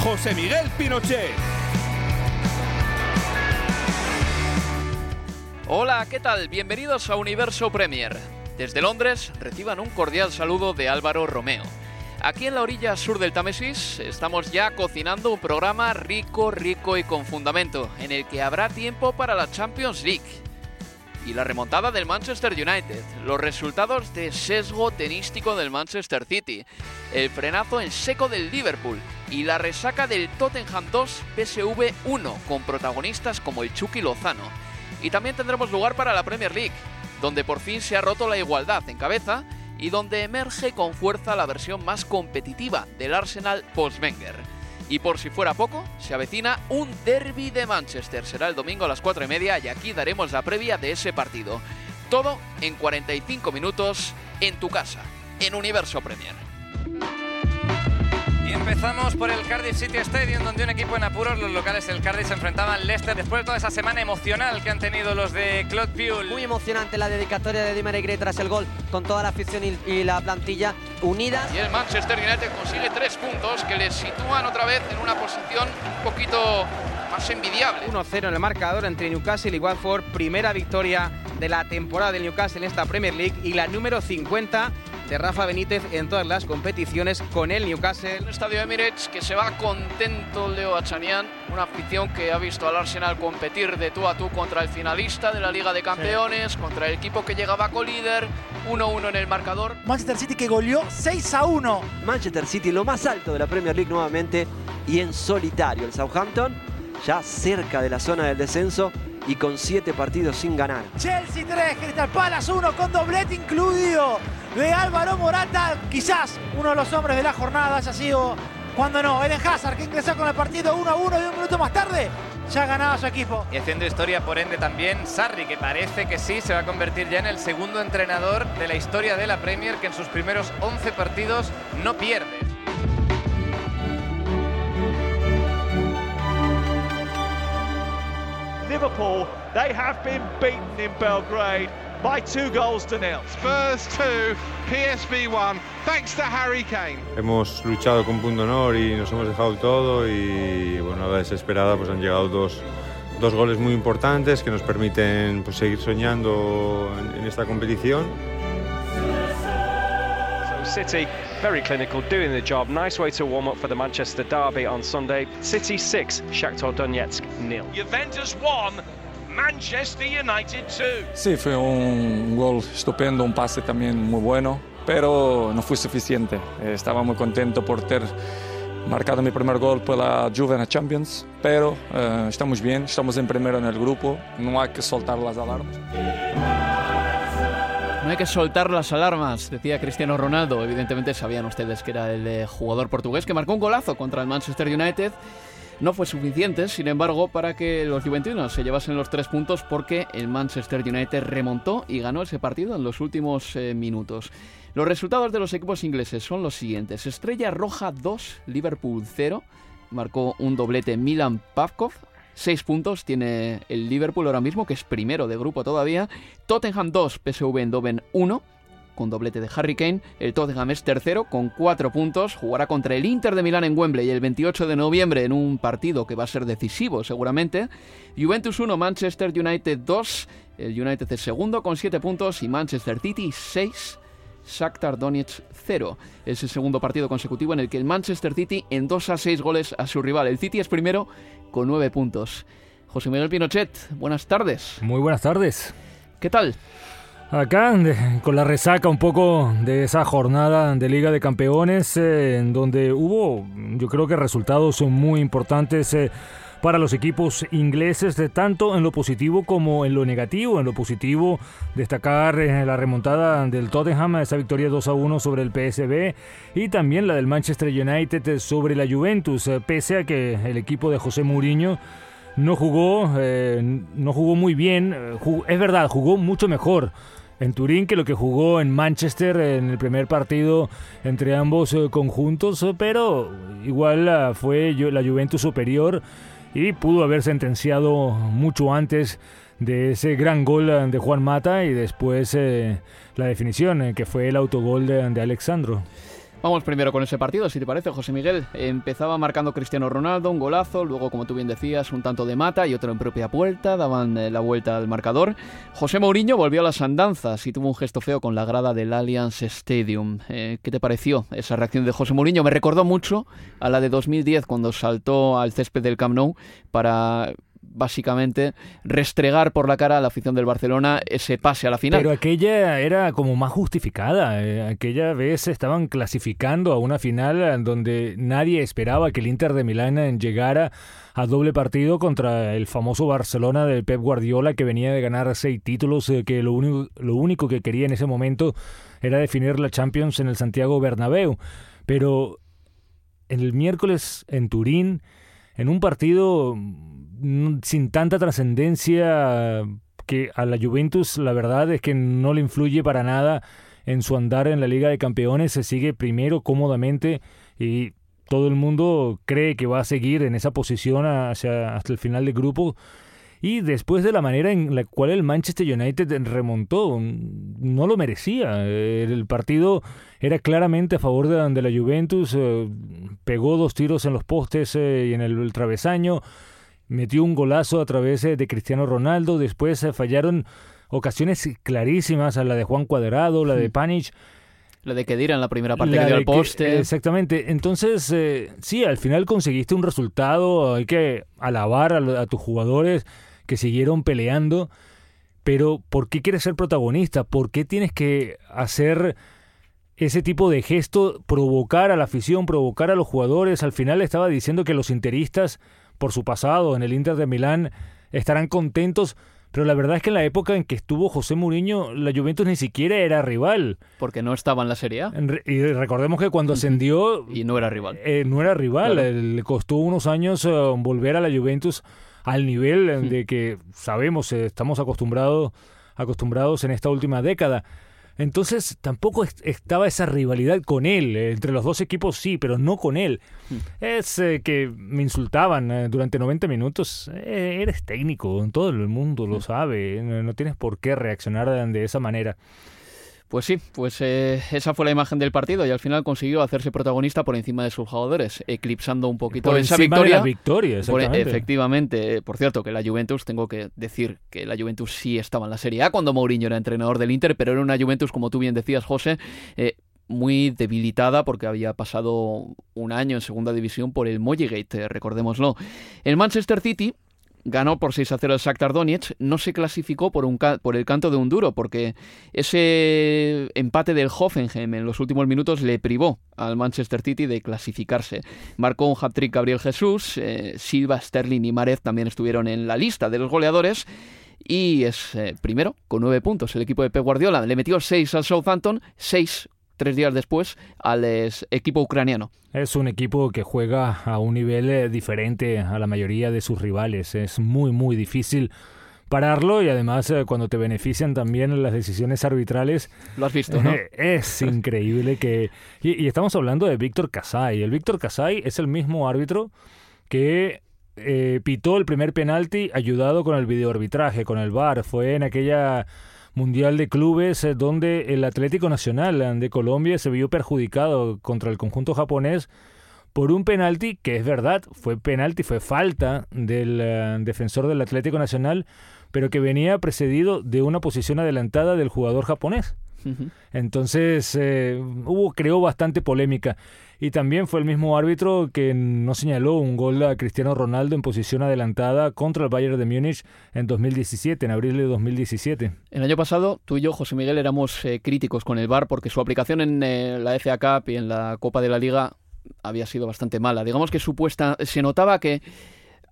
José Miguel Pinochet. Hola, ¿qué tal? Bienvenidos a Universo Premier. Desde Londres reciban un cordial saludo de Álvaro Romeo. Aquí en la orilla sur del Támesis estamos ya cocinando un programa rico, rico y con fundamento, en el que habrá tiempo para la Champions League. Y la remontada del Manchester United, los resultados de sesgo tenístico del Manchester City, el frenazo en seco del Liverpool y la resaca del Tottenham 2 PSV 1 con protagonistas como el Chucky Lozano. Y también tendremos lugar para la Premier League, donde por fin se ha roto la igualdad en cabeza y donde emerge con fuerza la versión más competitiva del Arsenal post-Wenger. Y por si fuera poco, se avecina un derby de Manchester. Será el domingo a las 4 y media y aquí daremos la previa de ese partido. Todo en 45 minutos en tu casa, en Universo Premier. Y empezamos por el Cardiff City Stadium, donde un equipo en apuros, los locales del Cardiff, se enfrentaban al Leicester después de toda esa semana emocional que han tenido los de Claude Puel. Muy emocionante la dedicatoria de Di Maria tras el gol, con toda la afición y, y la plantilla unida. Y el Manchester United consigue tres puntos que le sitúan otra vez en una posición un poquito más envidiable. 1-0 en el marcador entre Newcastle y Watford. Primera victoria de la temporada del Newcastle en esta Premier League y la número 50 de Rafa Benítez en todas las competiciones con el Newcastle. El estadio Emirates que se va contento Leo Achanian, una afición que ha visto al Arsenal competir de tú a tú contra el finalista de la Liga de Campeones, sí. contra el equipo que llegaba co-líder, 1-1 en el marcador. Manchester City que goleó 6 a 1. Manchester City lo más alto de la Premier League nuevamente y en solitario el Southampton ya cerca de la zona del descenso y con 7 partidos sin ganar. Chelsea 3, Crystal Palace 1 con doblete incluido de Álvaro Morata. Quizás uno de los hombres de la jornada haya sido, cuando no, Eden Hazard que ingresó con el partido 1 a 1 y un minuto más tarde ya ganaba su equipo. Y haciendo historia por ende también Sarri, que parece que sí se va a convertir ya en el segundo entrenador de la historia de la Premier que en sus primeros 11 partidos no pierde. Liverpool, they have been beaten in Belgrade by two goals to nil. Spurs 2, PSV 1, thanks to Harry Kane. Hemos luchado con punto honor y nos hemos dejado todo y bueno, a la desesperada pues han llegado dos, dos goles muy importantes que nos permiten pues, seguir soñando en, en esta competición. So City very clinical, doing the job. Nice way to warm up for the Manchester Derby on Sunday. City 6, Shakhtar Donetsk nil. Juventus 1, Manchester United 2. Sí, fue un gol estupendo, un pase también muy bueno, pero no fue suficiente. Estaba muy contento por ter marcado mi primer gol por la Juve en la Champions, pero eh, estamos bien, estamos en primero en el grupo, no hay que soltar las alarmas. No hay que soltar las alarmas, decía Cristiano Ronaldo. Evidentemente sabían ustedes que era el eh, jugador portugués que marcó un golazo contra el Manchester United. No fue suficiente, sin embargo, para que los juventinos se llevasen los tres puntos porque el Manchester United remontó y ganó ese partido en los últimos eh, minutos. Los resultados de los equipos ingleses son los siguientes. Estrella Roja 2, Liverpool 0. marcó un doblete Milan Pavkov. Seis puntos tiene el Liverpool ahora mismo, que es primero de grupo todavía. Tottenham 2, PSV Eindhoven 1 con doblete de Harry Kane. El Tottenham es tercero con cuatro puntos. Jugará contra el Inter de Milán en Wembley el 28 de noviembre en un partido que va a ser decisivo seguramente. Juventus 1, Manchester United 2. El United es segundo con siete puntos y Manchester City 6. Shakhtar Donetsk 0. Es el segundo partido consecutivo en el que el Manchester City en 2 a 6 goles a su rival. El City es primero con 9 puntos. José Miguel Pinochet, buenas tardes. Muy buenas tardes. ¿Qué tal? Acá, con la resaca un poco de esa jornada de Liga de Campeones, eh, en donde hubo, yo creo que resultados muy importantes eh, para los equipos ingleses, de tanto en lo positivo como en lo negativo. En lo positivo, destacar eh, la remontada del Tottenham, esa victoria 2 a 1 sobre el PSB, y también la del Manchester United sobre la Juventus, pese a que el equipo de José Mourinho no jugó, no jugó muy bien, es verdad, jugó mucho mejor en Turín que lo que jugó en Manchester en el primer partido entre ambos eh, conjuntos, eh, pero igual ah, fue la Juventus superior y pudo haber sentenciado mucho antes de ese gran gol de Juan Mata y después eh, la definición que fue el autogol de, de Alexandro. Vamos primero con ese partido, si te parece, José Miguel. Empezaba marcando Cristiano Ronaldo, un golazo, luego, como tú bien decías, un tanto de mata y otro en propia puerta, daban eh, la vuelta al marcador. José Mourinho volvió a las andanzas y tuvo un gesto feo con la grada del Allianz Stadium. Eh, ¿Qué te pareció esa reacción de José Mourinho? Me recordó mucho a la de 2010 cuando saltó al césped del Camp Nou para básicamente restregar por la cara a la afición del Barcelona ese pase a la final. Pero aquella era como más justificada. Eh, aquella vez estaban clasificando a una final donde nadie esperaba que el Inter de Milán llegara a doble partido contra el famoso Barcelona de Pep Guardiola que venía de ganar seis títulos, eh, que lo único, lo único que quería en ese momento era definir la Champions en el Santiago Bernabéu. Pero el miércoles en Turín, en un partido sin tanta trascendencia que a la Juventus la verdad es que no le influye para nada en su andar en la Liga de Campeones, se sigue primero cómodamente y todo el mundo cree que va a seguir en esa posición hasta el final del grupo. Y después de la manera en la cual el Manchester United remontó, no lo merecía. El partido era claramente a favor de, la Juventus, eh, pegó dos tiros en los postes eh, y en el travesaño, metió un golazo a través eh, de Cristiano Ronaldo, después eh, fallaron ocasiones clarísimas, a la de Juan Cuadrado, la de Panic. La de Kedira en la primera parte que dio al poste. exactamente. Entonces, eh, sí, al final conseguiste un resultado. Hay que alabar a, tus jugadores que siguieron peleando. Pero, ¿por qué quieres ser protagonista? ¿Por qué tienes que hacer ese tipo de gesto, provocar a la afición, provocar a los jugadores? Al final estaba diciendo que los interistas por su pasado en el Inter de Milán estarán contentos, pero la verdad es que en la época en que estuvo José Mourinho, la Juventus ni siquiera era rival. Porque no estaba en la Serie A. Y recordemos que cuando ascendió... y no era rival. Eh, no era rival. Le costó unos años eh, volver a la Juventus al nivel de que sabemos, eh, estamos acostumbrados, acostumbrados en esta última década. Entonces tampoco estaba esa rivalidad con él. Eh, entre los dos equipos sí, pero no con él. Hmm. Es eh, que me insultaban eh, durante 90 minutos. eres técnico, todo el mundo lo hmm. sabe. No, tienes por qué reaccionar de esa manera. Pues sí, pues eh, esa fue la imagen del partido y al final consiguió hacerse protagonista por encima de sus jugadores, eclipsando un poquito por esa victoria. De victoria efectivamente, por cierto, que la Juventus, tengo que decir que la Juventus sí estaba en la Serie A cuando Mourinho era entrenador del Inter, pero era una Juventus, como tú bien decías, José, eh, muy debilitada porque había pasado un año en segunda división por el Mollegate, recordémoslo. El Manchester City ganó por 6 a 0 el Shakhtar Donetsk, no se clasificó por, el canto de un duro, porque ese empate del Hoffenheim en los últimos minutos le privó al Manchester City de clasificarse. Marcó un hat-trick Gabriel Jesús, eh, Silva, Sterling y Marez también estuvieron en la lista de los goleadores. Y es eh, primero con nueve puntos el equipo de Pep Guardiola. Le metió seis al Southampton, seis tres días después al equipo ucraniano. Es un equipo que juega a un nivel eh, diferente a la mayoría de sus rivales. Es muy, muy difícil pararlo y además eh, cuando te benefician también las decisiones arbitrales. Lo has visto, ¿no? es increíble que... Y, estamos hablando de Víctor Casay. El Víctor Casay es el mismo árbitro que eh, pitó el primer penalti ayudado con el videoarbitraje, con el VAR. Fue en aquella Mundial de Clubes eh, donde el Atlético Nacional de Colombia se vio perjudicado contra el conjunto japonés por un penalti que es verdad, fue penalti, fue falta del eh, defensor del Atlético Nacional, pero que venía precedido de una posición adelantada del jugador japonés. Entonces eh, hubo, creó bastante polémica. Y también fue el mismo árbitro que no señaló un gol a Cristiano Ronaldo en posición adelantada contra el Bayern de Múnich en 2017, en abril de 2017. El año pasado, tú y yo, José Miguel, éramos eh, críticos con el VAR porque su aplicación en la FA Cup y en la Copa de la Liga había sido bastante mala. Digamos que supuesta se notaba que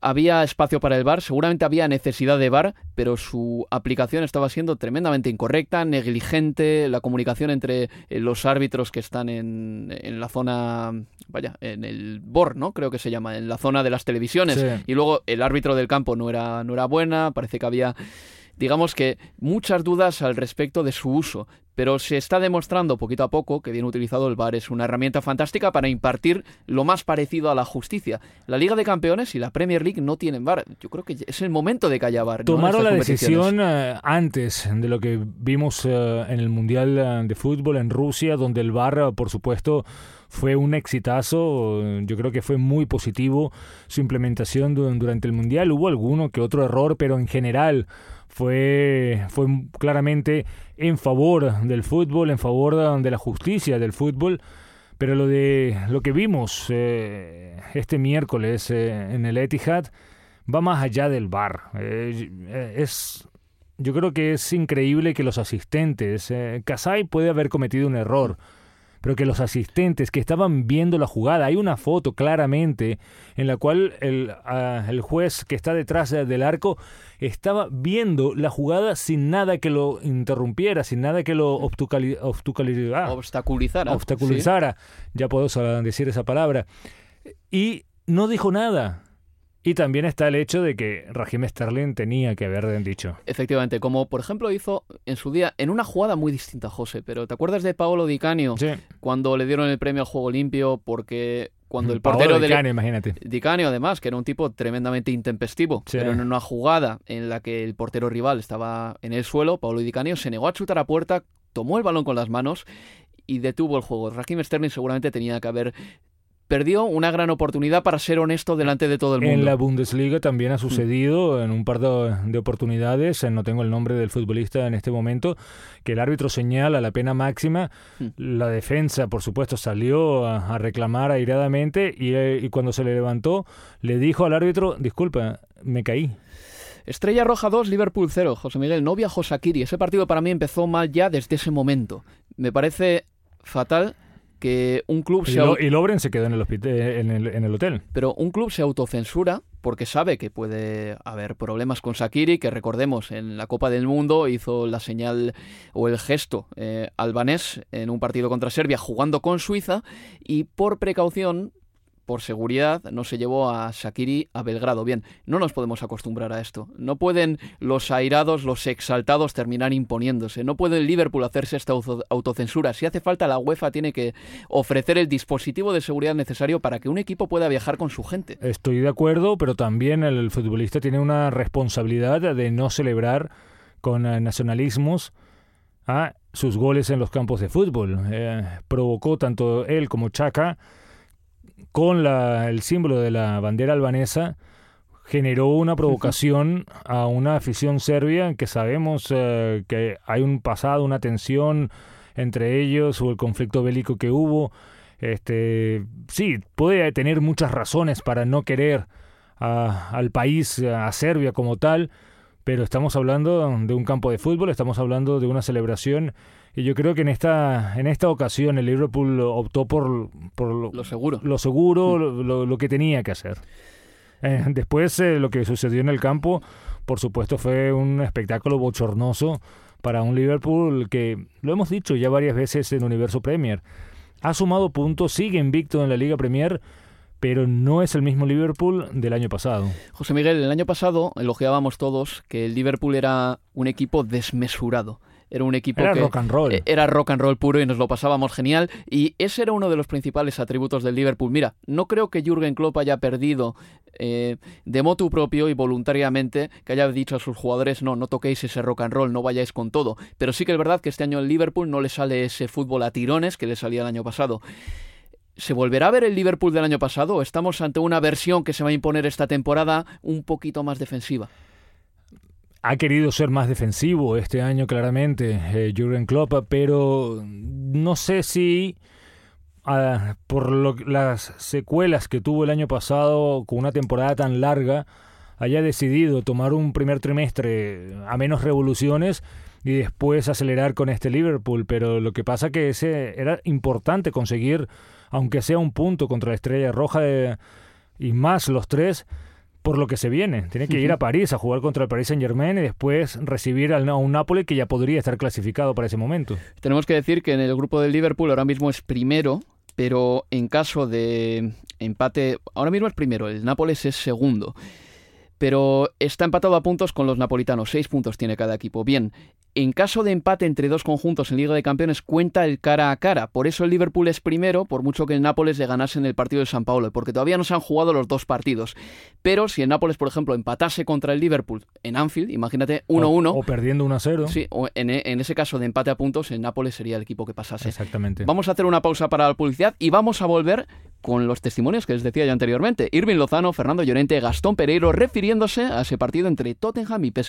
había espacio para el VAR, seguramente había necesidad de VAR, pero su aplicación estaba siendo tremendamente incorrecta, negligente, la comunicación entre eh, los árbitros que están en, en la zona, vaya, en el BOR, ¿no? Creo que se llama, en la zona de las televisiones. Y luego el árbitro del campo no era, no era buena, parece que había digamos que muchas dudas al respecto de su uso, pero se está demostrando poquito a poco que bien utilizado el VAR es una herramienta fantástica para impartir lo más parecido a la justicia. La Liga de Campeones y la Premier League no tienen VAR. Yo creo que es el momento de que haya VAR. Tomaron la decisión eh, antes de lo que vimos eh, en el Mundial eh, de Fútbol en Rusia, donde el VAR, por supuesto, fue un exitazo. Yo creo que fue muy positivo su implementación durante el Mundial. Hubo alguno que otro error, pero en general fue, fue claramente en favor del fútbol, en favor de la justicia del fútbol. Pero lo de lo que vimos eh, este miércoles eh, en el Etihad va más allá del bar. Eh, es, yo creo que es increíble que los asistentes, Kasai puede haber cometido un error pero que los asistentes que estaban viendo la jugada, hay una foto claramente en la cual el, ah, el juez que está detrás del arco estaba viendo la jugada sin nada que lo interrumpiera, sin nada que lo obstaculizara. Obstaculizara, ya puedo decir esa palabra. Y no dijo nada. Y también está el hecho de que Raheem Sterling tenía que haber dicho. Efectivamente, como por ejemplo hizo en su día, en una jugada muy distinta, José, pero ¿te acuerdas de Paolo Di Canio? Sí. Cuando le dieron el premio al juego limpio porque cuando el portero de Canio, imagínate. Di Canio, además, que era un tipo tremendamente intempestivo, pero en una jugada en la que el portero rival estaba en el suelo, Paolo Di Canio se negó a chutar a puerta, tomó el balón con las manos y detuvo el juego. Raheem Sterling seguramente tenía que haber perdió una gran oportunidad para ser honesto delante de todo el mundo. En la Bundesliga también ha mm. sucedido en un par de, oportunidades, no tengo el nombre del futbolista en este momento, que el árbitro señala la pena máxima, mm. la defensa por supuesto salió a, reclamar airadamente y, eh, y cuando se le levantó le dijo al árbitro, disculpa, me caí. Estrella Roja 2, Liverpool 0. José Miguel, no viajó Sakiri. Ese partido para mí empezó mal ya desde ese momento. Me parece fatal que un club y se... y Lobren se quedó en el, en, el, en el hotel. Pero un club se autocensura porque sabe que puede haber problemas con Sakiri, que recordemos, en la Copa del Mundo hizo la señal o el gesto eh, albanés en un partido contra Serbia jugando con Suiza y por precaución por seguridad, no se llevó a Shakiri a Belgrado. Bien, no nos podemos acostumbrar a esto. No pueden los airados, los exaltados terminar imponiéndose. No puede el Liverpool hacerse esta autocensura. Si hace falta, la UEFA tiene que ofrecer el dispositivo de seguridad necesario para que un equipo pueda viajar con su gente. Estoy de acuerdo, pero también el futbolista tiene una responsabilidad de no celebrar con eh, nacionalismos a sus goles en los campos de fútbol. Eh, provocó tanto él como Chaka con el símbolo de la bandera albanesa generó una provocación a una afición serbia que sabemos eh, que hay un pasado, una tensión entre ellos o el conflicto bélico que hubo. Este, sí, puede tener muchas razones para no querer al país, a Serbia como tal, pero estamos hablando de un campo de fútbol, estamos hablando de una celebración y yo creo que en esta, en esta ocasión el Liverpool optó por, por lo, seguro, lo, seguro lo, que tenía que hacer. Eh, después eh, lo que sucedió en el campo, por supuesto, fue un espectáculo bochornoso para un Liverpool que, lo hemos dicho ya varias veces en Universo Premier, ha sumado puntos, sigue invicto en la Liga Premier, pero no es el mismo Liverpool del año pasado. José Miguel, el año pasado elogiábamos todos que el Liverpool era un equipo desmesurado Era un equipo era que rock and roll. eh, era rock and roll puro y nos lo pasábamos genial. Y ese era uno de los principales atributos del Liverpool. Mira, no creo que Jürgen Klopp haya perdido eh, de motu propio y voluntariamente que haya dicho a sus jugadores no, no toquéis ese rock and roll, no vayáis con todo. Pero sí que es verdad que este año el Liverpool no le sale ese fútbol a tirones que le salía el año pasado. ¿Se volverá a ver el Liverpool del año pasado o estamos ante una versión que se va a imponer esta temporada un poquito más defensiva? Ha querido ser más defensivo este año claramente eh, Jürgen Klopp, pero no sé si ah, por lo- las secuelas que tuvo el año pasado con una temporada tan larga haya decidido tomar un primer trimestre a menos revoluciones y después acelerar con este Liverpool, pero lo que pasa que ese era importante conseguir aunque sea un punto contra la Estrella Roja de- y más los tres por lo que se viene. Tiene que ir a París a jugar contra el Paris Saint Germain y después recibir a un Napoli que ya podría estar clasificado para ese momento. Tenemos que decir que en el grupo del Liverpool ahora mismo es primero, pero en caso de empate, ahora mismo es primero, el Nápoles es segundo. Pero está empatado a puntos con los napolitanos, seis puntos tiene cada equipo. Bien, en caso de empate entre dos conjuntos en Liga de Campeones cuenta el cara a cara. Por eso el Liverpool es primero, por mucho que el Nápoles le ganase en el partido de San Paulo, porque todavía no se han jugado los dos partidos. Pero si el Nápoles, por ejemplo, empatase contra el Liverpool en Anfield, imagínate 1-1. O, o perdiendo 1 a 0. Sí, o en, e- en ese caso de empate a puntos, el Nápoles sería el equipo que pasase. Exactamente. Vamos a hacer una pausa para la publicidad y vamos a volver con los testimonios que les decía yo anteriormente. Irving Lozano, Fernando Llorente, Gastón Pereiro, refiriéndose a ese partido entre Tottenham y PSV.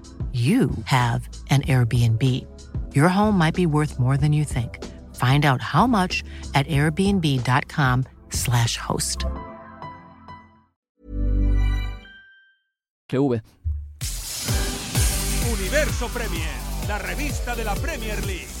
you have an Airbnb. Your home might be worth more than you think. Find out how much at airbnb.com/slash host. SV. Universo Premier, la revista de la Premier League.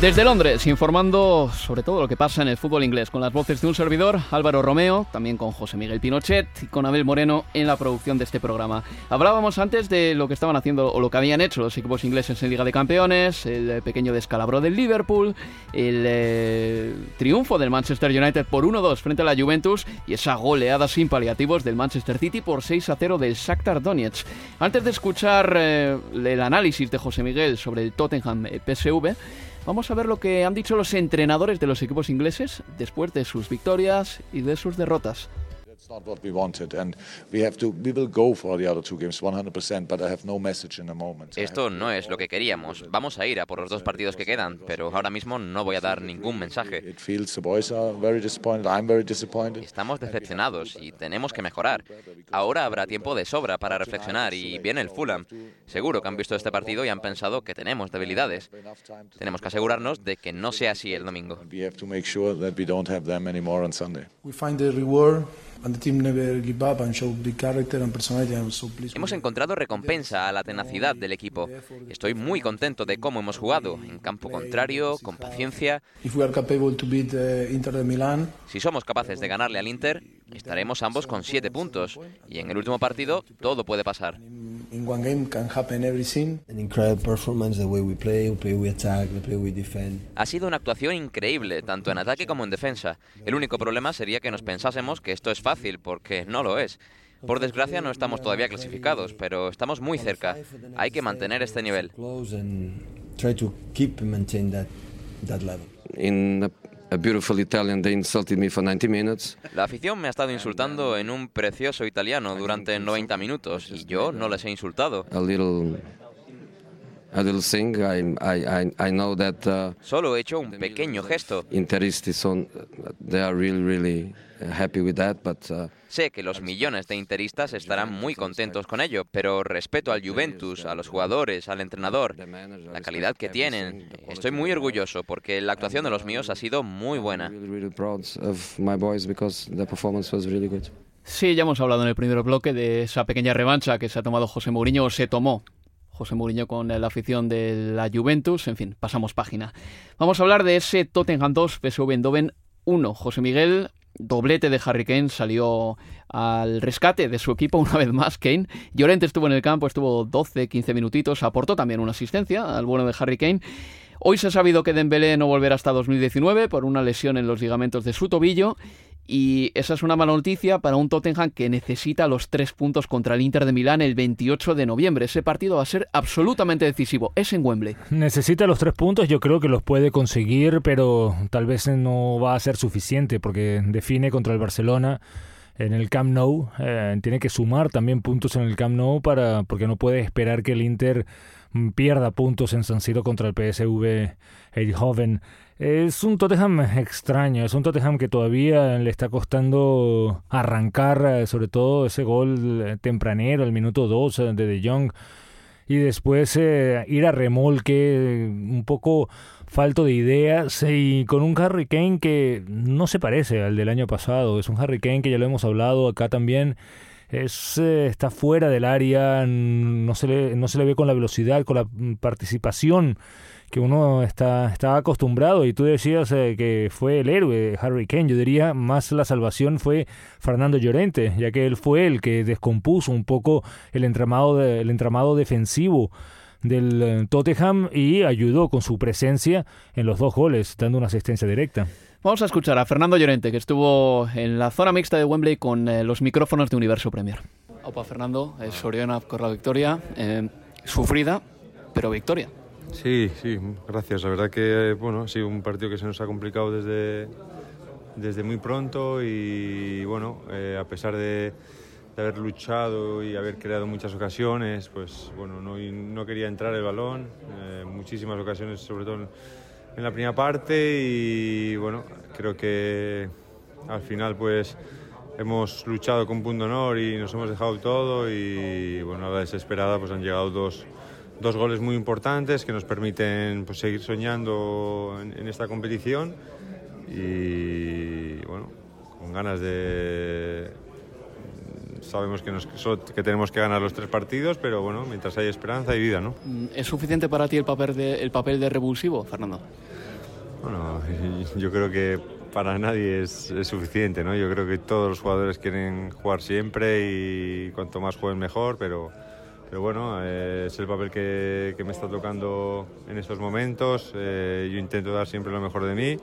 Desde Londres, informando sobre todo lo que pasa en el fútbol inglés, con las voces de un servidor, Álvaro Romeo, también con José Miguel Pinochet y con Abel Moreno en la producción de este programa. Hablábamos antes de lo que estaban haciendo o lo que habían hecho los equipos ingleses en Liga de Campeones, el eh, pequeño descalabro del Liverpool, el eh, triunfo del Manchester United por 1-2 frente a la Juventus y esa goleada sin paliativos del Manchester City por 6-0 del Shakhtar Donetsk. Antes de escuchar eh, el análisis de José Miguel sobre el Tottenham eh, PSV, Vamos a ver lo que han dicho los entrenadores de los equipos ingleses después de sus victorias y de sus derrotas. It's not what we wanted, and we have to. We will go for the other two games 100%, but I have no message in the moment. Esto no es lo que queríamos. Vamos a ir a por los dos partidos que quedan, pero ahora mismo no voy a dar ningún mensaje. It feels the boys are very disappointed. I'm very disappointed. Estamos decepcionados y tenemos que mejorar. Ahora habrá tiempo de sobra para reflexionar y viene el Fulham. Seguro que han visto este partido y han pensado que tenemos debilidades. Tenemos que asegurarnos de que no sea así el domingo. We have to make sure that we don't have them anymore on Sunday. We find the reward Hemos encontrado recompensa a la tenacidad del equipo. Estoy muy contento de cómo hemos jugado, en campo contrario, con paciencia. Milán, Si somos capaces de ganarle al Inter, estaremos ambos con siete puntos. Y en el último partido, todo puede pasar. Ha sido una actuación increíble, tanto en ataque como en defensa. El único problema sería que nos pensásemos que esto es fácil, porque no lo es. Por desgracia no estamos todavía clasificados, pero estamos muy cerca. Hay que mantener este nivel. In a beautiful Italian. They insulted me for 90 minutes. La afición me ha estado insultando en un precioso italiano durante 90 minutos y yo no les he insultado. A little, a little thing. I, I, I, know that uh, Solo he hecho un pequeño gesto. Interisti, on, they are really, really happy with that. But uh, Sé que los millones de interistas estarán muy contentos con ello, pero respeto al Juventus, a los jugadores, al entrenador, la calidad que tienen. Estoy muy orgulloso porque la actuación de los míos ha sido muy buena. really, really proud of my boys because the performance was really good. Sí, ya hemos hablado en el primer bloque de esa pequeña revancha que se ha tomado José Mourinho o se tomó José Mourinho con la afición de la Juventus. En fin, pasamos página. Vamos a hablar de ese Tottenham 2, PSV Eindhoven 1. José Miguel, doblete de Harry Kane, salió al rescate de su equipo una vez más. Kane. Llorente estuvo en el campo, estuvo 12, 15 minutitos, aportó también una asistencia al bueno de Harry Kane. Hoy se ha sabido que Dembélé no volverá hasta 2019 por una lesión en los ligamentos de su tobillo y esa es una mala noticia para un Tottenham que necesita los tres puntos contra el Inter de Milán el 28 de noviembre. Ese partido va a ser absolutamente decisivo. Es en Wembley. Necesita los tres puntos, yo creo que los puede conseguir, pero tal vez no va a ser suficiente porque define contra el Barcelona en el Camp Nou. Eh, tiene que sumar también puntos en el Camp Nou para porque no puede esperar que el Inter mm, pierda puntos en San Siro contra el PSV Eindhoven. Es un Tottenham extraño, es un Tottenham que todavía le está costando arrancar, eh, sobre todo ese gol eh, tempranero, el minuto 2 de De Jong, y después eh, ir a remolque, un poco falto de ideas, y con un Harry Kane que no se parece al del año pasado, es un Harry Kane que ya lo hemos hablado acá también, es, eh, está fuera del área, no se, le, no se le ve con la velocidad, con la participación que uno está, está acostumbrado y tú decías eh, que fue el héroe Harry Kane, yo diría más la salvación fue Fernando Llorente, ya que él fue el que descompuso un poco el entramado, el entramado defensivo del eh, Tottenham y ayudó con su presencia en los dos goles, dando una asistencia directa. Vamos a escuchar a Fernando Llorente, que estuvo en la zona mixta de Wembley con eh, los micrófonos de Universo Premier. Opa, Fernando, eh, Soriana por la victoria. eh, sufrida, pero victoria. Sí, sí, gracias. La verdad que bueno, ha sido un partido que se nos ha complicado desde, desde muy pronto y bueno, eh, a pesar de, de haber luchado y haber creado muchas ocasiones, pues bueno, no, no quería entrar el balón, eh, muchísimas ocasiones, sobre todo en, en la primera parte y bueno, creo que al final pues hemos luchado con punto honor y nos hemos dejado todo y bueno, a la desesperada pues han llegado dos, dos goles muy importantes que nos permiten pues, seguir soñando en, en esta competición y bueno, con ganas de... Sabemos que, nos, que tenemos que ganar los tres partidos, pero bueno, mientras hay esperanza hay vida, ¿no? Mm, ¿Es suficiente para ti el papel de, el papel de revulsivo, Fernando? Bueno, yo creo que para nadie es, es suficiente, ¿no? Yo creo que todos los jugadores quieren jugar siempre y cuanto más jueguen mejor, pero, pero bueno, eh, es el papel que, que me está tocando en estos momentos. Eh, yo intento dar siempre lo mejor de mí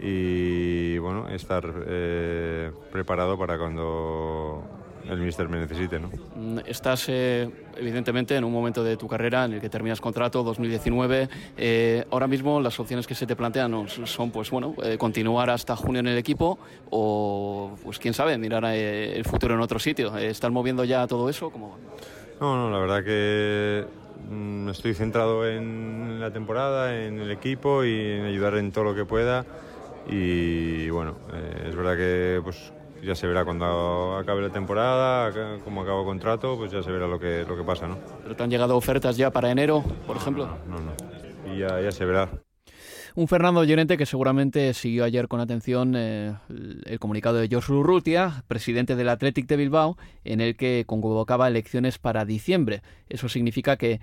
y bueno, estar eh, preparado para cuando el míster me necesite. ¿no? Mm, estás eh, evidentemente en un momento de tu carrera en el que terminas contrato 2019. Eh, ahora mismo las opciones que se te plantean son pues bueno eh, continuar hasta junio en el equipo o pues quién sabe mirar el futuro en otro sitio. ¿Estás moviendo ya todo eso? ¿Cómo? No, no, la verdad que mm, estoy centrado en la temporada, en el equipo y en ayudar en todo lo que pueda. Y bueno, es verdad que pues ya se verá cuando acabe la temporada, como acabo contrato, pues ya se verá lo que, lo que pasa, ¿no? ¿Pero te han llegado ofertas ya para enero, por ejemplo? No, no, Y ya, ya se verá. Un Fernando Llorente que seguramente siguió ayer con atención eh, el comunicado de Josu Urrutia, presidente del Athletic de Bilbao, en el que convocaba elecciones para diciembre. Eso significa que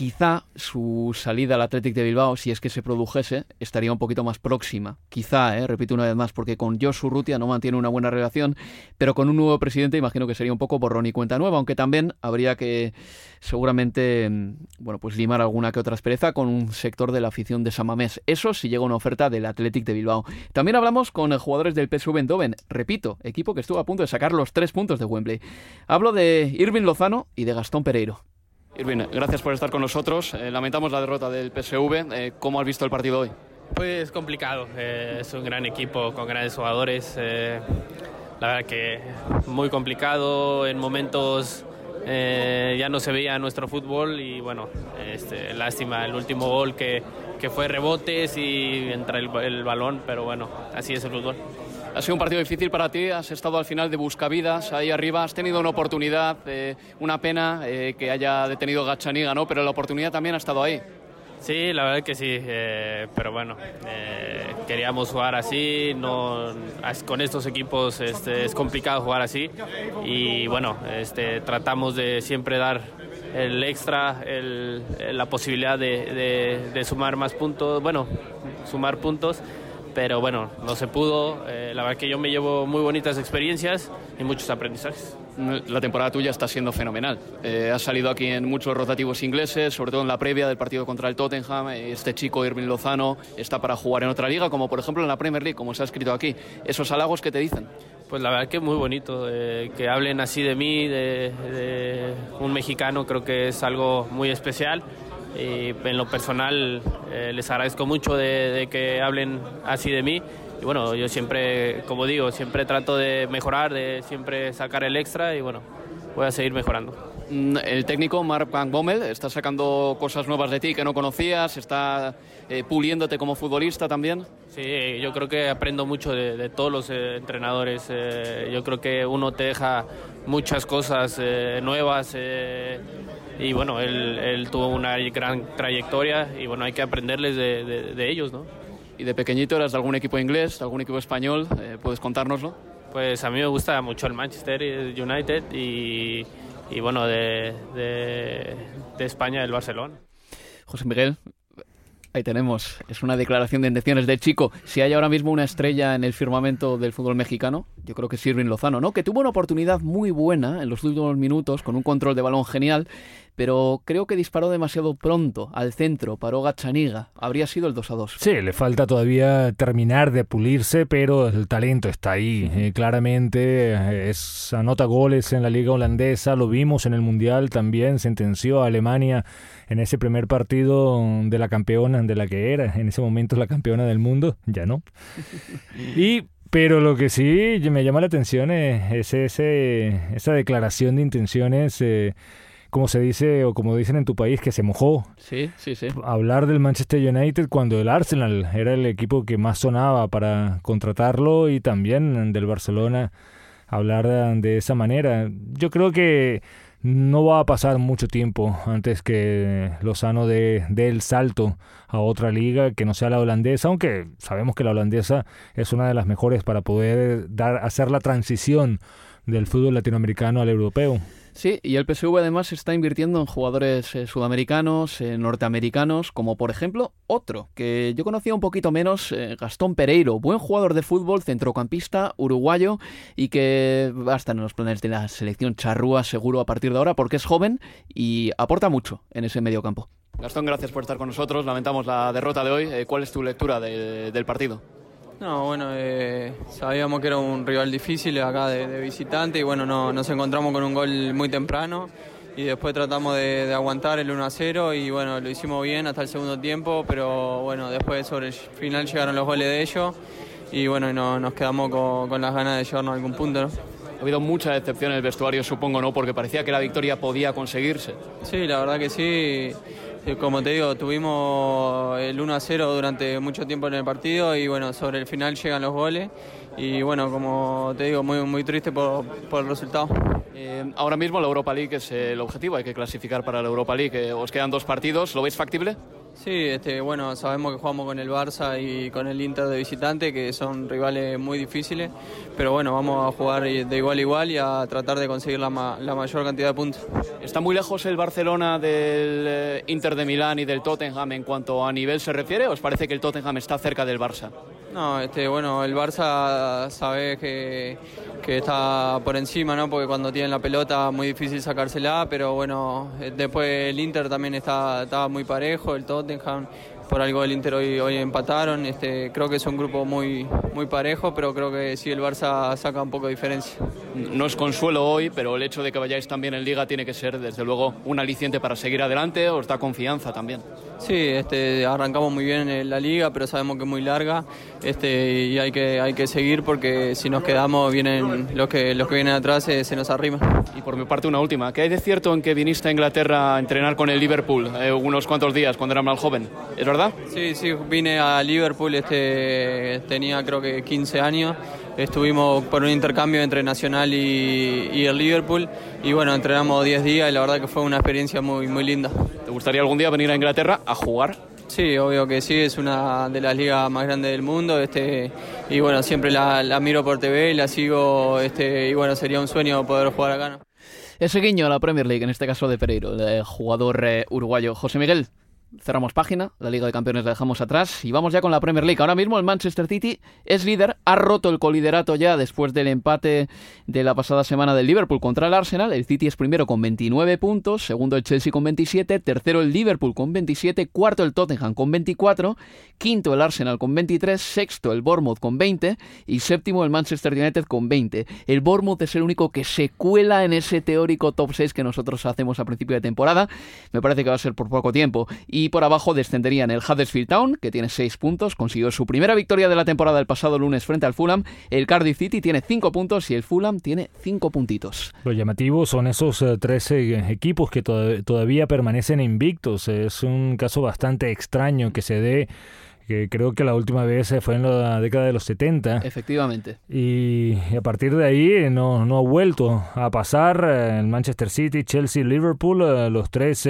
quizá su salida al Athletic de Bilbao, si es que se produjese, estaría un poquito más próxima. Quizá, ¿eh? repito una vez más, porque con Josu Rutia no mantiene una buena relación, pero con un nuevo presidente imagino que sería un poco borrón y cuenta nueva, aunque también habría que seguramente, mm, bueno, pues limar alguna que otra aspereza con un sector de la afición de Samamés. Eso si llega una oferta del Athletic de Bilbao. También hablamos con jugadores del PSV Eindhoven, repito, equipo que estuvo a punto de sacar los tres puntos de Wembley. Hablo de Irving Lozano y de Gastón Pereiro. Irvin, gracias por estar con nosotros. Eh, lamentamos la derrota del PSV. Eh, ¿Cómo has visto el partido hoy? Pues complicado. Eh, es un gran equipo con grandes jugadores. la verdad que muy complicado. En momentos ya no se veía nuestro fútbol y bueno, este, lástima el último gol que, que fue rebotes y entra el, el balón, pero bueno, así es el fútbol. Ha sido un partido difícil para ti, has estado al final de buscavidas ahí arriba, has tenido una oportunidad, eh, una pena eh, que haya detenido Gachaniga, ¿no? Pero la oportunidad también ha estado ahí. Sí, la verdad que sí, eh, pero bueno, queríamos jugar así, no, con estos equipos este, es complicado jugar así y bueno, este, tratamos de siempre dar el extra, la posibilidad de sumar más puntos, bueno, sumar puntos pero bueno, no se pudo. Eh, la verdad que yo me llevo muy bonitas experiencias y muchos aprendizajes. La temporada tuya está siendo fenomenal. Eh, has salido aquí en muchos rotativos ingleses, sobre todo en la previa del partido contra el Tottenham. Este chico, Irving Lozano, está para jugar en otra liga, como por ejemplo en la Premier League, como se ha escrito aquí. ¿Esos halagos que te dicen? Pues la verdad que es muy bonito. Eh, que hablen así de mí, de, de un mexicano, creo que es algo muy especial y en lo personal eh, les agradezco mucho de, que hablen así de mí y bueno, yo siempre, como digo, siempre trato de mejorar, de siempre sacar el extra y bueno, voy a seguir mejorando. Mm, el técnico Mark Van Bommel está sacando cosas nuevas de ti que no conocías, está eh, puliéndote como futbolista también. Sí, yo creo que aprendo mucho de, todos los eh, entrenadores. yo creo que uno te deja muchas cosas nuevas y bueno, él, tuvo una gran trayectoria y bueno, hay que aprenderles de, ellos, ¿no? ¿Y de pequeñito eras de algún equipo inglés, de algún equipo español? Eh, ¿Puedes contárnoslo? Pues a mí me gusta mucho el Manchester United y, y bueno, de, de España el Barcelona. José Miguel, Ahí tenemos, es una declaración de intenciones del chico. Si hay ahora mismo una estrella en el firmamento del fútbol mexicano, yo creo que es Irving Lozano, ¿no? Que tuvo una oportunidad muy buena en los últimos minutos con un control de balón genial, pero creo que disparó demasiado pronto al centro, paró Gachaniga. Habría sido el 2 a 2. Sí, le falta todavía terminar de pulirse, pero el talento está ahí. Eh, claramente es, anota goles en la liga holandesa, lo vimos en el Mundial también, sentenció a Alemania en ese primer partido de la campeona de la que era, en ese momento la campeona del mundo, ya no. Y pero lo que sí me llama la atención es, ese, esa declaración de intenciones, eh, como se dice o como dicen en tu país, que se mojó. Sí, sí, sí. Hablar del Manchester United cuando el Arsenal era el equipo que más sonaba para contratarlo y también del Barcelona hablar de esa manera. Yo creo que no va a pasar mucho tiempo antes que Lozano dé, el salto a otra liga que no sea la holandesa, aunque sabemos que la holandesa es una de las mejores para poder dar, hacer la transición del fútbol latinoamericano al europeo. Sí, y el PSV además está invirtiendo en jugadores eh, sudamericanos, eh, norteamericanos, como por ejemplo otro que yo conocía un poquito menos, eh, Gastón Pereiro, buen jugador de fútbol, centrocampista, uruguayo y que va a estar en los planes de la selección charrúa seguro a partir de ahora porque es joven y aporta mucho en ese medio campo. Gastón, gracias por estar con nosotros. Lamentamos la derrota de hoy. ¿Cuál es tu lectura del partido? No, bueno, eh, sabíamos que era un rival difícil acá de, visitante y bueno, no, nos encontramos con un gol muy temprano y después tratamos de, aguantar el 1 a 0 y bueno, lo hicimos bien hasta el segundo tiempo, pero bueno, después sobre el final llegaron los goles de ellos y bueno, no, nos quedamos con, las ganas de llevarnos a algún punto. Ha habido mucha decepción en el vestuario, supongo, ¿no? Porque parecía que la victoria podía conseguirse. Sí, la verdad que sí. Como te digo, tuvimos el 1 a 0 durante mucho tiempo en el partido y bueno, sobre el final llegan los goles y bueno, como te digo, muy, muy triste por, por el resultado. Eh, ahora mismo la Europa League es el objetivo, hay que clasificar para la Europa League. Eh, os quedan dos partidos, ¿lo veis factible? Sí, este, bueno, sabemos que jugamos con el Barça y con el Inter de visitante, que son rivales muy difíciles, pero bueno, vamos a jugar de igual a igual y a tratar de conseguir la, la mayor cantidad de puntos. ¿Está muy lejos el Barcelona del eh, Inter de Milán y del Tottenham en cuanto a nivel se refiere? ¿O os parece que el Tottenham está cerca del Barça? No, este, bueno, el Barça sabe que, que está por encima, ¿no? Porque cuando tienen la pelota muy difícil sacársela, pero bueno, eh, después el Inter también está, está muy parejo, el Tottenham den por algo el Inter hoy, hoy empataron. Este, creo que es un grupo muy, muy parejo, pero creo que sí el Barça saca un poco de diferencia. No es consuelo hoy, pero el hecho de que vayáis también en Liga tiene que ser, desde luego, un aliciente para seguir adelante, os da confianza también. Sí, este, arrancamos muy bien en la Liga, pero sabemos que es muy larga este, y hay que, hay que seguir porque si nos quedamos, vienen los que, los que vienen atrás eh, se nos arrima. Y por mi parte, una última. ¿Qué hay de cierto en que viniste a Inglaterra a entrenar con el Liverpool eh, unos cuantos días cuando era más joven? ¿Es verdad? Sí, sí, vine a Liverpool, este, tenía creo que 15 años. Estuvimos por un intercambio entre Nacional y, el Liverpool y bueno, entrenamos 10 días y la verdad que fue una experiencia muy, muy linda. ¿Te gustaría algún día venir a Inglaterra a jugar? Sí, obvio que sí, es una de las ligas más grandes del mundo este, y bueno, siempre la, miro por TV y la sigo este, y bueno, sería un sueño poder jugar acá. Ese guiño a la Premier League, en este caso de Pereiro, el jugador eh, uruguayo. José Miguel, cerramos página, la Liga de Campeones la dejamos atrás y vamos ya con la Premier League. Ahora mismo el Manchester City es líder, ha roto el coliderato ya después del empate de la pasada semana del Liverpool contra el Arsenal. El City es primero con 29 puntos, segundo el Chelsea con 27, tercero el Liverpool con 27, cuarto el Tottenham con 24, quinto el Arsenal con 23, sexto el Bournemouth con 20 y séptimo el Manchester United con 20. El Bournemouth es el único que se cuela en ese teórico top 6 que nosotros hacemos a principio de temporada. Me parece que va a ser por poco tiempo. Y por abajo descenderían el Huddersfield Town, que tiene 6 puntos, consiguió su primera victoria de la temporada el pasado lunes frente al Fulham. El Cardiff City tiene 5 puntos y el Fulham tiene 5 puntitos. Lo llamativo son esos 13 eh, equipos que todavía permanecen invictos. Es un caso bastante extraño que se dé que creo que la última vez fue en la década de los 70. Efectivamente. Y a partir de ahí no, no ha vuelto a pasar. El Manchester City, Chelsea, Liverpool, eh, los tres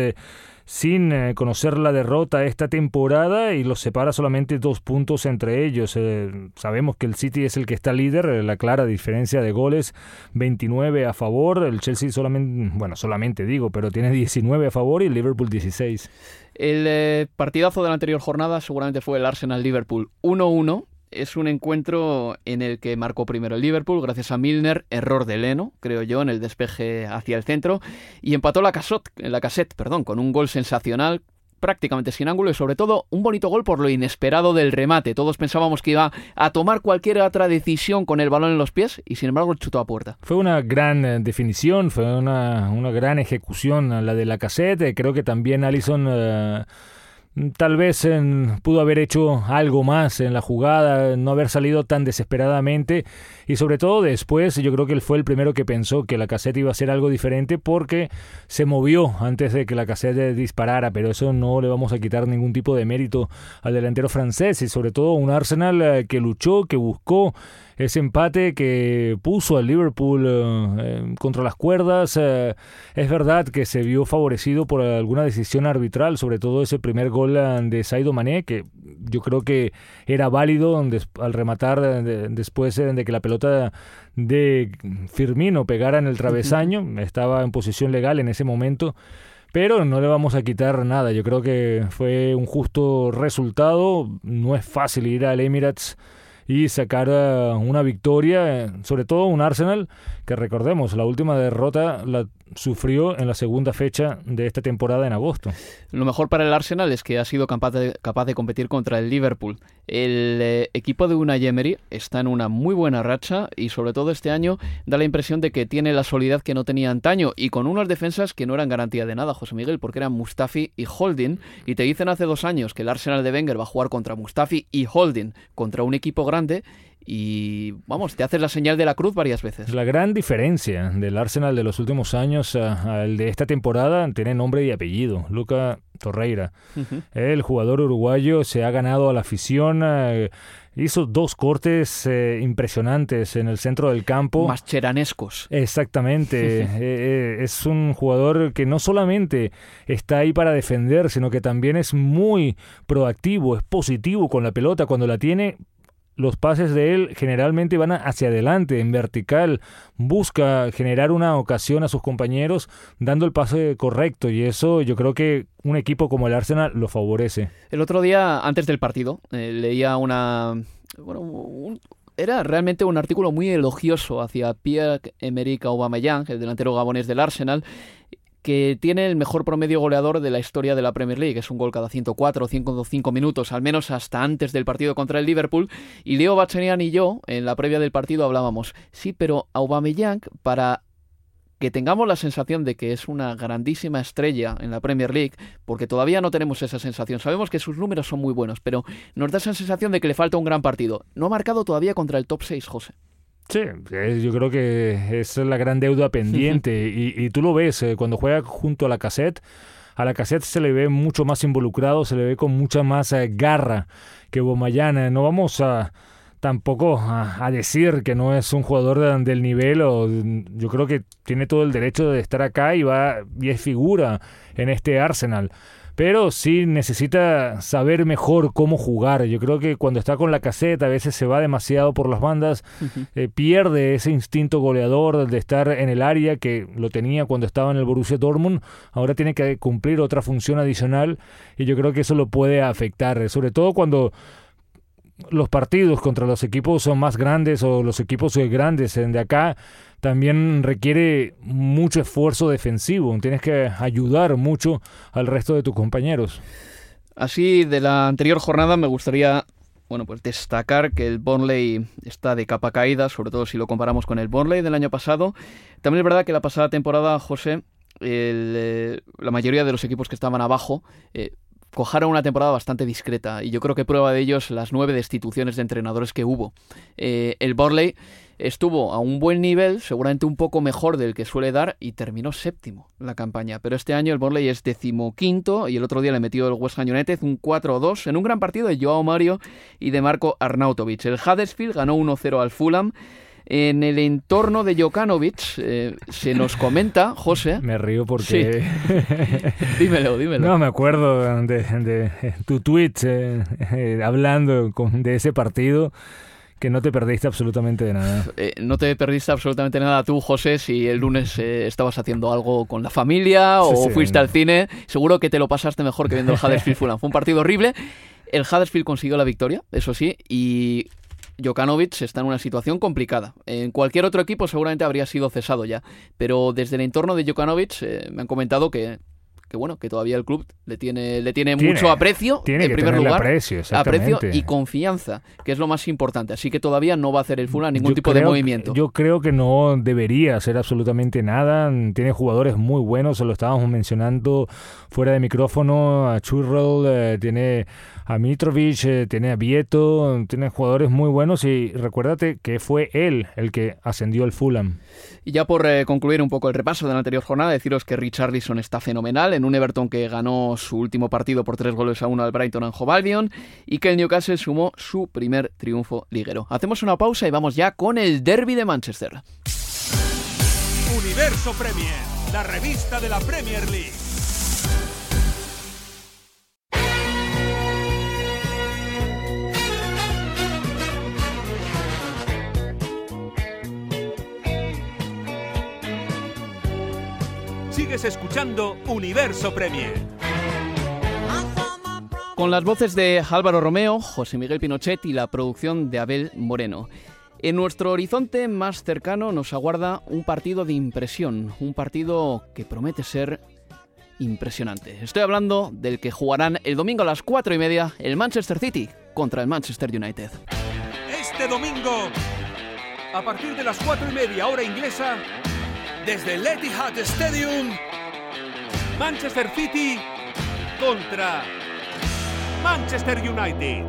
sin eh, conocer la derrota esta temporada y los separa solamente dos puntos entre ellos. Eh, sabemos que el City es el que está líder, eh, la clara diferencia de goles, 29 a favor, el Chelsea solamente, bueno, solamente digo, pero tiene 19 a favor y el Liverpool 16. El partidazo de la anterior jornada seguramente fue el Arsenal-Liverpool 1-1 es un encuentro en el que marcó primero el Liverpool, gracias a Milner, error de Leno, creo yo, en el despeje hacia el centro, y empató la, cassette, la cassette perdón, con un gol sensacional, prácticamente sin ángulo y sobre todo un bonito gol por lo inesperado del remate. Todos pensábamos que iba a tomar cualquier otra decisión con el balón en los pies y sin embargo chutó a puerta. Fue una gran eh, definición, fue una, una gran ejecución la de la cassette. Creo que también Alison... Eh, Tal vez pudo haber hecho algo más en la jugada, no haber salido tan desesperadamente. Y sobre todo después yo creo que él fue el primero que pensó que la caseta iba a ser algo diferente porque se movió antes de que la caseta disparara, pero eso no le vamos a quitar ningún tipo de mérito al delantero francés y sobre todo un Arsenal eh, que luchó, que buscó ese empate que puso al Liverpool eh, contra las cuerdas. Eh, es verdad que se vio favorecido por alguna decisión arbitral, sobre todo ese primer gol eh, de Saido Mané, que yo creo que era válido al rematar después de que la pelota de Firmino pegara en el travesaño. Estaba en posición legal en ese momento pero no le vamos a quitar nada. Yo creo que fue un justo resultado. No es fácil ir al Emirates y sacar una victoria, sobre todo un Arsenal que recordemos, la última derrota la sufrió en la segunda fecha de esta temporada en agosto. Lo mejor para el Arsenal es que ha sido capaz de, competir contra el Liverpool. El eh, equipo de Unai Emery está en una muy buena racha y sobre todo este año da la impresión de que tiene la solidez que no tenía antaño y con unas defensas que no eran garantía de nada, José Miguel, porque eran Mustafi y Holding y te dicen hace dos años que el Arsenal de Wenger va a jugar contra Mustafi y Holding contra un equipo grande y vamos, te haces la señal de la cruz varias veces. La gran diferencia del Arsenal de los últimos años al de esta temporada tiene nombre y apellido, Luca Torreira. El jugador uruguayo se ha ganado a la afición. Eh, hizo dos cortes eh, impresionantes en el centro del campo. Más cheranescos. Exactamente. Eh, es un jugador que no solamente está ahí para defender, sino que también es muy proactivo, es positivo con la pelota. Cuando la tiene, los pases de él generalmente van hacia adelante, en vertical, busca generar una ocasión a sus compañeros dando el pase correcto y eso yo creo que un equipo como el Arsenal lo favorece. El otro día, antes del partido, eh, leía una... Bueno, era realmente un artículo muy elogioso hacia Pierre-Emerick Aubameyang, el delantero gabonés del Arsenal, que tiene el mejor promedio goleador de la historia de la Premier League, es un gol cada 104 o 105 minutos, al menos hasta antes del partido contra el Liverpool. Y Leo Bachanian y yo, en la previa del partido, hablábamos, sí, pero Aubameyang, para que tengamos la sensación de que es una grandísima estrella en la Premier League, porque todavía no tenemos esa sensación. Sabemos que sus números son muy buenos, pero nos da esa sensación de que le falta un gran partido. No ha marcado todavía contra el top 6, José. Sí, yo creo que es la gran deuda pendiente y, tú lo ves eh, cuando juega junto a la cassette. A la cassette se le ve mucho más involucrado, se le ve con mucha más eh, garra que Bomayana. No vamos a tampoco a, decir que no es un jugador del nivel o yo creo que tiene todo el derecho de estar acá y va y es figura en este Arsenal pero sí necesita saber mejor cómo jugar. Yo creo que cuando está con la caseta a veces se va demasiado por las bandas, eh, pierde ese instinto goleador de estar en el área que lo tenía cuando estaba en el Borussia Dortmund, ahora tiene que cumplir otra función adicional y yo creo que eso lo puede afectar, sobre todo cuando los partidos contra los equipos son más grandes o los equipos grandes de acá también requiere mucho esfuerzo defensivo. Tienes que ayudar mucho al resto de tus compañeros. Así, de la anterior jornada me gustaría bueno, pues destacar que el Burnley está de capa caída, sobre todo si lo comparamos con el Burnley del año pasado. También es verdad que la pasada temporada, José, eh, la mayoría de los equipos que estaban abajo eh, cojaron una temporada bastante discreta y yo creo que prueba de ello es las nueve destituciones de entrenadores que hubo. Eh, el Borley estuvo a un buen nivel, seguramente un poco mejor del que suele dar y terminó séptimo la campaña. Pero este año el Borley es decimoquinto y el otro día le metió el West Ham United un 4-2 en un gran partido de Joao Mario y de Marco Arnautovic. El Huddersfield ganó 1-0 al Fulham. En el entorno de Jokanovic eh, se nos comenta, José. Me río porque. dímelo, dímelo. No, me acuerdo de, tu tweet eh, eh, hablando de ese partido que no te perdiste absolutamente de nada. no te perdiste absolutamente nada tú, José, si el lunes estabas haciendo algo con la familia o fuiste al cine. Seguro que te lo pasaste mejor que viendo el Huddersfield Fulham. Fue un partido horrible. El Huddersfield consiguió la victoria, eso sí, y Jokanovic está en una situación complicada. En cualquier otro equipo seguramente habría sido cesado ya, pero desde el entorno de Jokanovic eh, me han comentado que que bueno, que todavía el club le tiene, le tiene, mucho aprecio, tiene en primer lugar, aprecio, aprecio, y confianza, que es lo más importante. Así que todavía no va a hacer el Fulham ningún tipo de movimiento. Yo creo que no debería hacer absolutamente nada. Tiene jugadores muy buenos, se lo estábamos mencionando fuera de micrófono, a Churrell, eh, tiene a Mitrovic, eh, tiene a Vieto, tiene jugadores muy buenos y recuérdate que fue él el que ascendió el Fulham. Y ya por eh, concluir un poco el repaso de la anterior jornada, deciros que Richarlison está fenomenal en un Everton que ganó su último partido por tres goles a uno al Brighton en Hove y que el Newcastle sumó su primer triunfo liguero. Hacemos una pausa y vamos ya con el derby de Manchester. Universo Premier, la revista de la Premier League. Escuchando Universo Premier. Con las voces de Álvaro Romeo, José Miguel Pinochet y la producción de Abel Moreno. En nuestro horizonte más cercano nos aguarda un partido de impresión, un partido que promete ser impresionante. Estoy hablando del que jugarán el domingo a las 4 y media el Manchester City contra el Manchester United. Este domingo, a partir de las 4 y media hora inglesa, desde el Etihad Stadium, Manchester City contra Manchester United.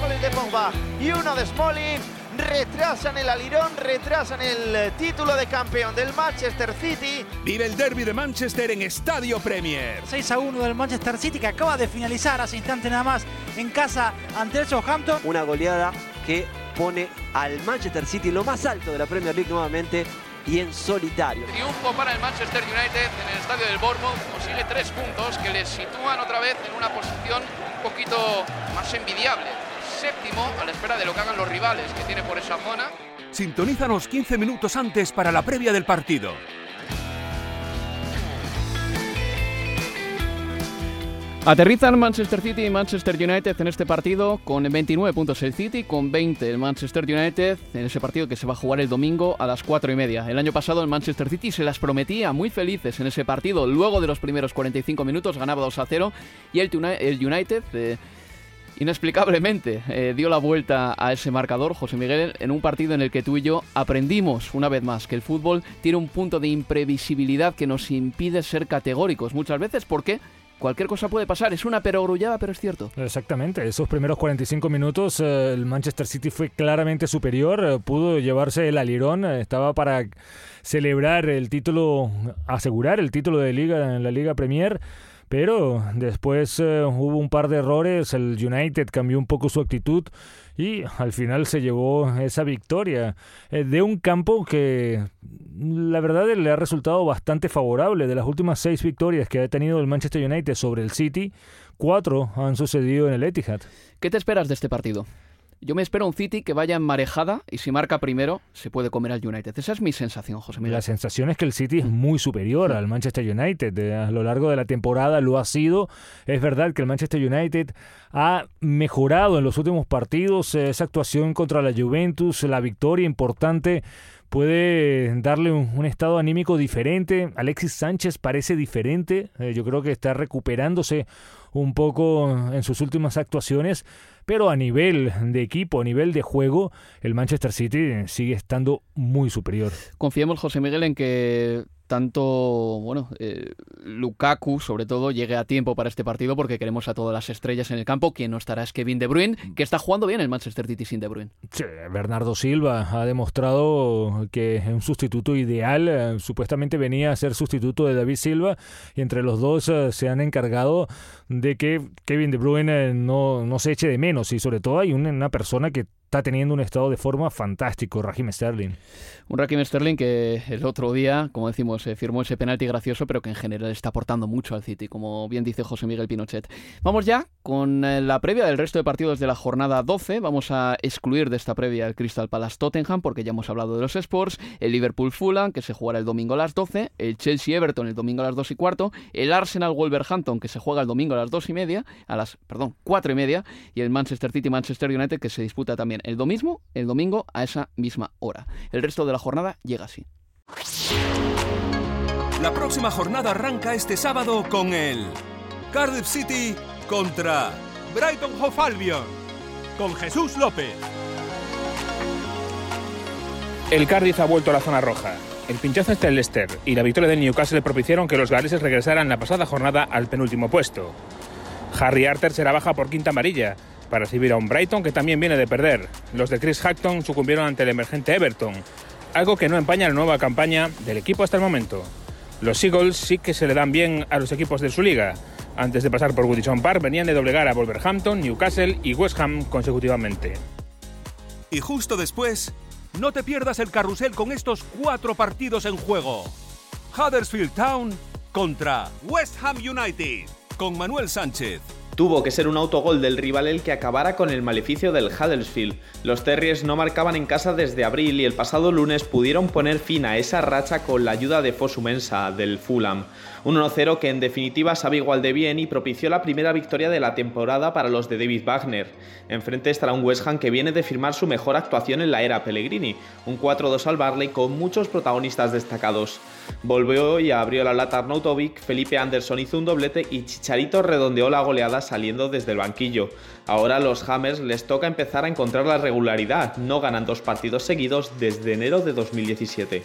Goles de Pogba y uno de Smalling. Retrasan el alirón, retrasan el título de campeón del Manchester City. Vive el derby de Manchester en Estadio Premier. 6 a 1 del Manchester City que acaba de finalizar hace instante nada más en casa ante el Southampton. Una goleada que pone al Manchester City lo más alto de la Premier League nuevamente y en solitario. Triunfo para el Manchester United en el estadio del Bournemouth. Consigue tres puntos que les sitúan otra vez en una posición un poquito más envidiable. Séptimo a la espera de lo que hagan los rivales que tiene por esa zona. Sintonízanos 15 minutos antes para la previa del partido. Aterrizan Manchester City y Manchester United en este partido con 29 puntos el City, con 20 el Manchester United en ese partido que se va a jugar el domingo a las 4 y media. El año pasado el Manchester City se las prometía muy felices en ese partido. Luego de los primeros 45 minutos ganaba 2 a 0 y el, United... Eh, inexplicablemente eh, dio la vuelta a ese marcador, José Miguel, en un partido en el que tú y yo aprendimos una vez más que el fútbol tiene un punto de imprevisibilidad que nos impide ser categóricos muchas veces porque cualquier cosa puede pasar. Es una perogrullada, pero es cierto. Exactamente. Esos primeros 45 minutos, eh, el Manchester City fue claramente superior. eh, pudo llevarse el alirón. eh, estaba para celebrar el título, asegurar el título de liga en la Liga Premier. Pero después eh, hubo un par de errores. El United cambió un poco su actitud. Y al final se llevó esa victoria eh, de un campo que la verdad le ha resultado bastante favorable. De las últimas seis victorias que ha tenido el Manchester United sobre el City, cuatro han sucedido en el Etihad. ¿Qué te esperas de este partido? Yo me espero un City que vaya en marejada y si marca primero se puede comer al United. Esa es mi sensación, José Miguel. La sensación es que el City es muy superior al Manchester United. Eh, A lo largo de la temporada lo ha sido. Es verdad que el Manchester United ha mejorado en los últimos partidos. eh, Esa actuación contra la Juventus, la victoria importante puede darle un, estado anímico diferente. Alexis Sánchez parece diferente. Eh, yo creo que está recuperándose un poco en sus últimas actuaciones. Pero a nivel de equipo, a nivel de juego, el Manchester City sigue estando muy superior. Confiemos, José Miguel, en que tanto, bueno, eh, Lukaku, sobre todo, llegue a tiempo para este partido porque queremos a todas las estrellas en el campo. Quien no estará es Kevin De Bruyne, que está jugando bien el Manchester City sin De Bruyne. Bernardo Silva ha demostrado que es un sustituto ideal. eh, Supuestamente venía a ser sustituto de David Silva y entre los dos eh, se han encargado de que Kevin De Bruyne no, no se eche de menos y sobre todo hay una persona que está teniendo un estado de forma fantástico, Raheem Sterling. Un Raheem Sterling que el otro día, como decimos, eh, firmó ese penalti gracioso, pero que en general está aportando mucho al City, como bien dice José Miguel Pinochet. Vamos ya con eh, la previa del resto de partidos de la jornada 12. Vamos a excluir de esta previa el Crystal Palace Tottenham, porque ya hemos hablado de los Sports, el Liverpool Fulham, que se jugará el domingo a las 12, el Chelsea Everton el domingo a las 2 y cuarto, el Arsenal Wolverhampton, que se juega el domingo a las 2 y media, a las, perdón, 4 y media, y el Manchester City Manchester United, que se disputa también el domingo, el domingo a esa misma hora. El resto de la jornada llega así. La próxima jornada arranca este sábado con el Cardiff City contra Brighton Hove Albion con Jesús López. El Cardiff ha vuelto a la zona roja. El pinchazo ante el Leicester y la victoria del Newcastle propiciaron que los galeses regresaran la pasada jornada al penúltimo puesto. Harry Arter será baja por quinta amarilla para recibir a un Brighton que también viene de perder. Los de Chris Hackton sucumbieron ante el emergente Everton, algo que no empaña la nueva campaña del equipo hasta el momento. Los Eagles sí que se le dan bien a los equipos de su liga. Antes de pasar por Goodison Park venían de doblegar a Wolverhampton, Newcastle y West Ham consecutivamente. Y justo después, no te pierdas el carrusel con estos cuatro partidos en juego. Huddersfield Town contra West Ham United con Manuel Sánchez, Tuvo que ser un autogol del rival el que acabara con el maleficio del Huddersfield. Los Terriers no marcaban en casa desde abril y el pasado lunes pudieron poner fin a esa racha con la ayuda de Fosumensa del Fulham. Un 1-0 que en definitiva sabe igual de bien y propició la primera victoria de la temporada para los de David Wagner. Enfrente estará un West Ham que viene de firmar su mejor actuación en la era Pellegrini, un 4-2 al Barley con muchos protagonistas destacados. Volvió y abrió la lata Arnautovic, Felipe Anderson hizo un doblete y Chicharito redondeó la goleada saliendo desde el banquillo. Ahora a los Hammers les toca empezar a encontrar la regularidad, no ganan dos partidos seguidos desde enero de 2017.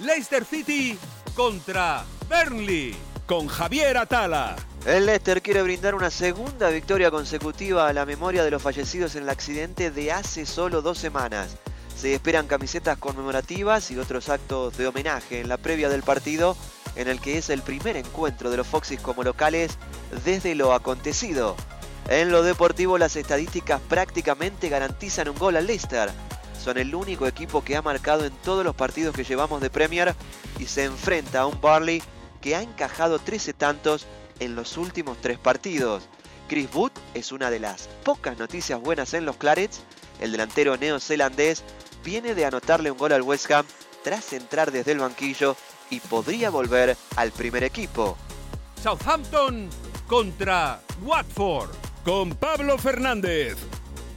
Leicester City contra Burnley con Javier Atala. El Leicester quiere brindar una segunda victoria consecutiva a la memoria de los fallecidos en el accidente de hace solo dos semanas. Se esperan camisetas conmemorativas y otros actos de homenaje en la previa del partido, en el que es el primer encuentro de los Foxys como locales desde lo acontecido. En lo deportivo las estadísticas prácticamente garantizan un gol al Leicester. Son el único equipo que ha marcado en todos los partidos que llevamos de Premier y se enfrenta a un Barley que ha encajado 13 tantos en los últimos tres partidos. Chris Wood es una de las pocas noticias buenas en los Clarets. El delantero neozelandés viene de anotarle un gol al West Ham tras entrar desde el banquillo y podría volver al primer equipo. Southampton contra Watford con Pablo Fernández.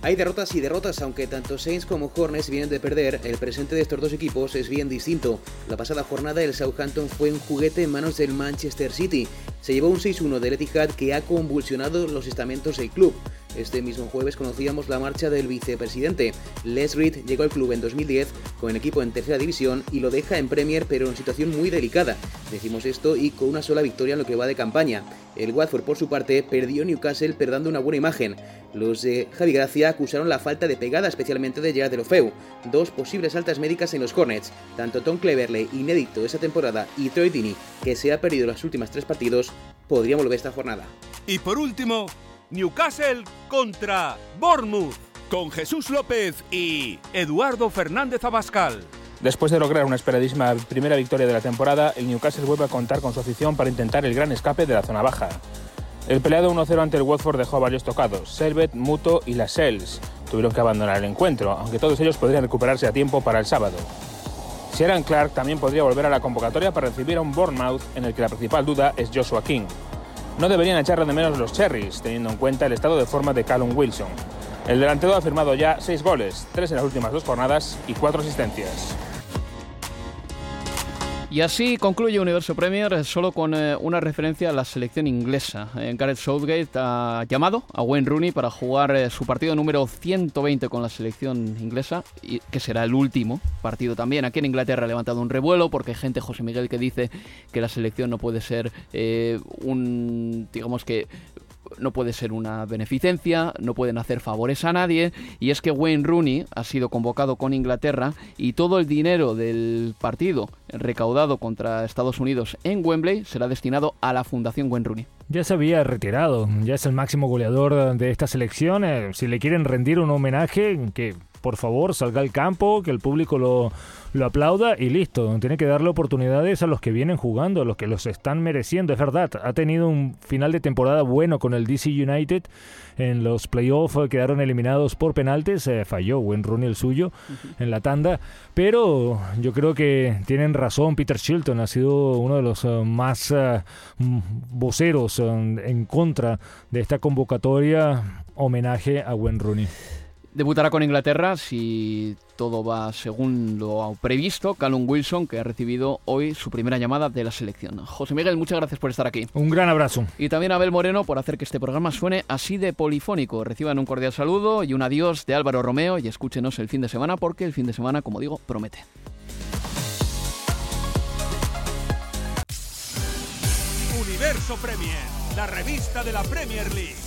Hay derrotas y derrotas, aunque tanto Saints como Hornets vienen de perder, el presente de estos dos equipos es bien distinto. La pasada jornada el Southampton fue un juguete en manos del Manchester City. Se llevó un 6-1 del Etihad que ha convulsionado los estamentos del club. Este mismo jueves conocíamos la marcha del vicepresidente. Les Reed llegó al club en 2010 con el equipo en tercera división y lo deja en Premier pero en situación muy delicada. Decimos esto y con una sola victoria en lo que va de campaña. El Watford por su parte perdió Newcastle pero dando una buena imagen. Los de Javi Gracia acusaron la falta de pegada especialmente de Gerard de Lofeu. Dos posibles altas médicas en los Hornets. Tanto Tom Cleverley, inédito esa temporada, y Troy Dini, que se ha perdido los últimos tres partidos, podrían volver esta jornada. Y por último, Newcastle contra Bournemouth con Jesús López y Eduardo Fernández Abascal. Después de lograr una esperadísima primera victoria de la temporada, el Newcastle vuelve a contar con su afición para intentar el gran escape de la zona baja. El peleado 1-0 ante el Watford dejó a varios tocados. Servet, Muto y Lascelles tuvieron que abandonar el encuentro, aunque todos ellos podrían recuperarse a tiempo para el sábado. Sharon Clark también podría volver a la convocatoria para recibir a un Bournemouth en el que la principal duda es Joshua King. No deberían echarle de menos los Cherries, teniendo en cuenta el estado de forma de Callum Wilson. El delantero ha firmado ya seis goles, tres en las últimas dos jornadas y cuatro asistencias. Y así concluye Universo Premier solo con eh, una referencia a la selección inglesa. Eh, Gareth Southgate ha llamado a Wayne Rooney para jugar eh, su partido número 120 con la selección inglesa, y que será el último partido también. Aquí en Inglaterra ha levantado un revuelo porque hay gente, José Miguel, que dice que la selección no puede ser un, digamos que no puede ser una beneficencia, no pueden hacer favores a nadie, y es que Wayne Rooney ha sido convocado con Inglaterra y todo el dinero del partido recaudado contra Estados Unidos en Wembley será destinado a la Fundación Wayne Rooney. Ya se había retirado, ya es el máximo goleador de esta selección. Eh, si le quieren rendir un homenaje, que por favor salga al campo, que el público lo, lo aplauda y listo. Tiene que darle oportunidades a los que vienen jugando, a los que los están mereciendo. Es verdad, ha tenido un final de temporada bueno con el DC United. En los playoffs quedaron eliminados por penaltes. falló Wayne Rooney el suyo en la tanda. Pero yo creo que tienen razón. Peter Shilton ha sido uno de los eh, más eh, voceros eh, en contra de esta convocatoria homenaje a Wayne Rooney. Debutará con Inglaterra si todo va según lo previsto. Callum Wilson, que ha recibido hoy su primera llamada de la selección. José Miguel, muchas gracias por estar aquí. Un gran abrazo. Y también a Abel Moreno por hacer que este programa suene así de polifónico. Reciban un cordial saludo y un adiós de Álvaro Romeo y escúchenos el fin de semana porque el fin de semana, como digo, promete. Universo Premier, la revista de la Premier League.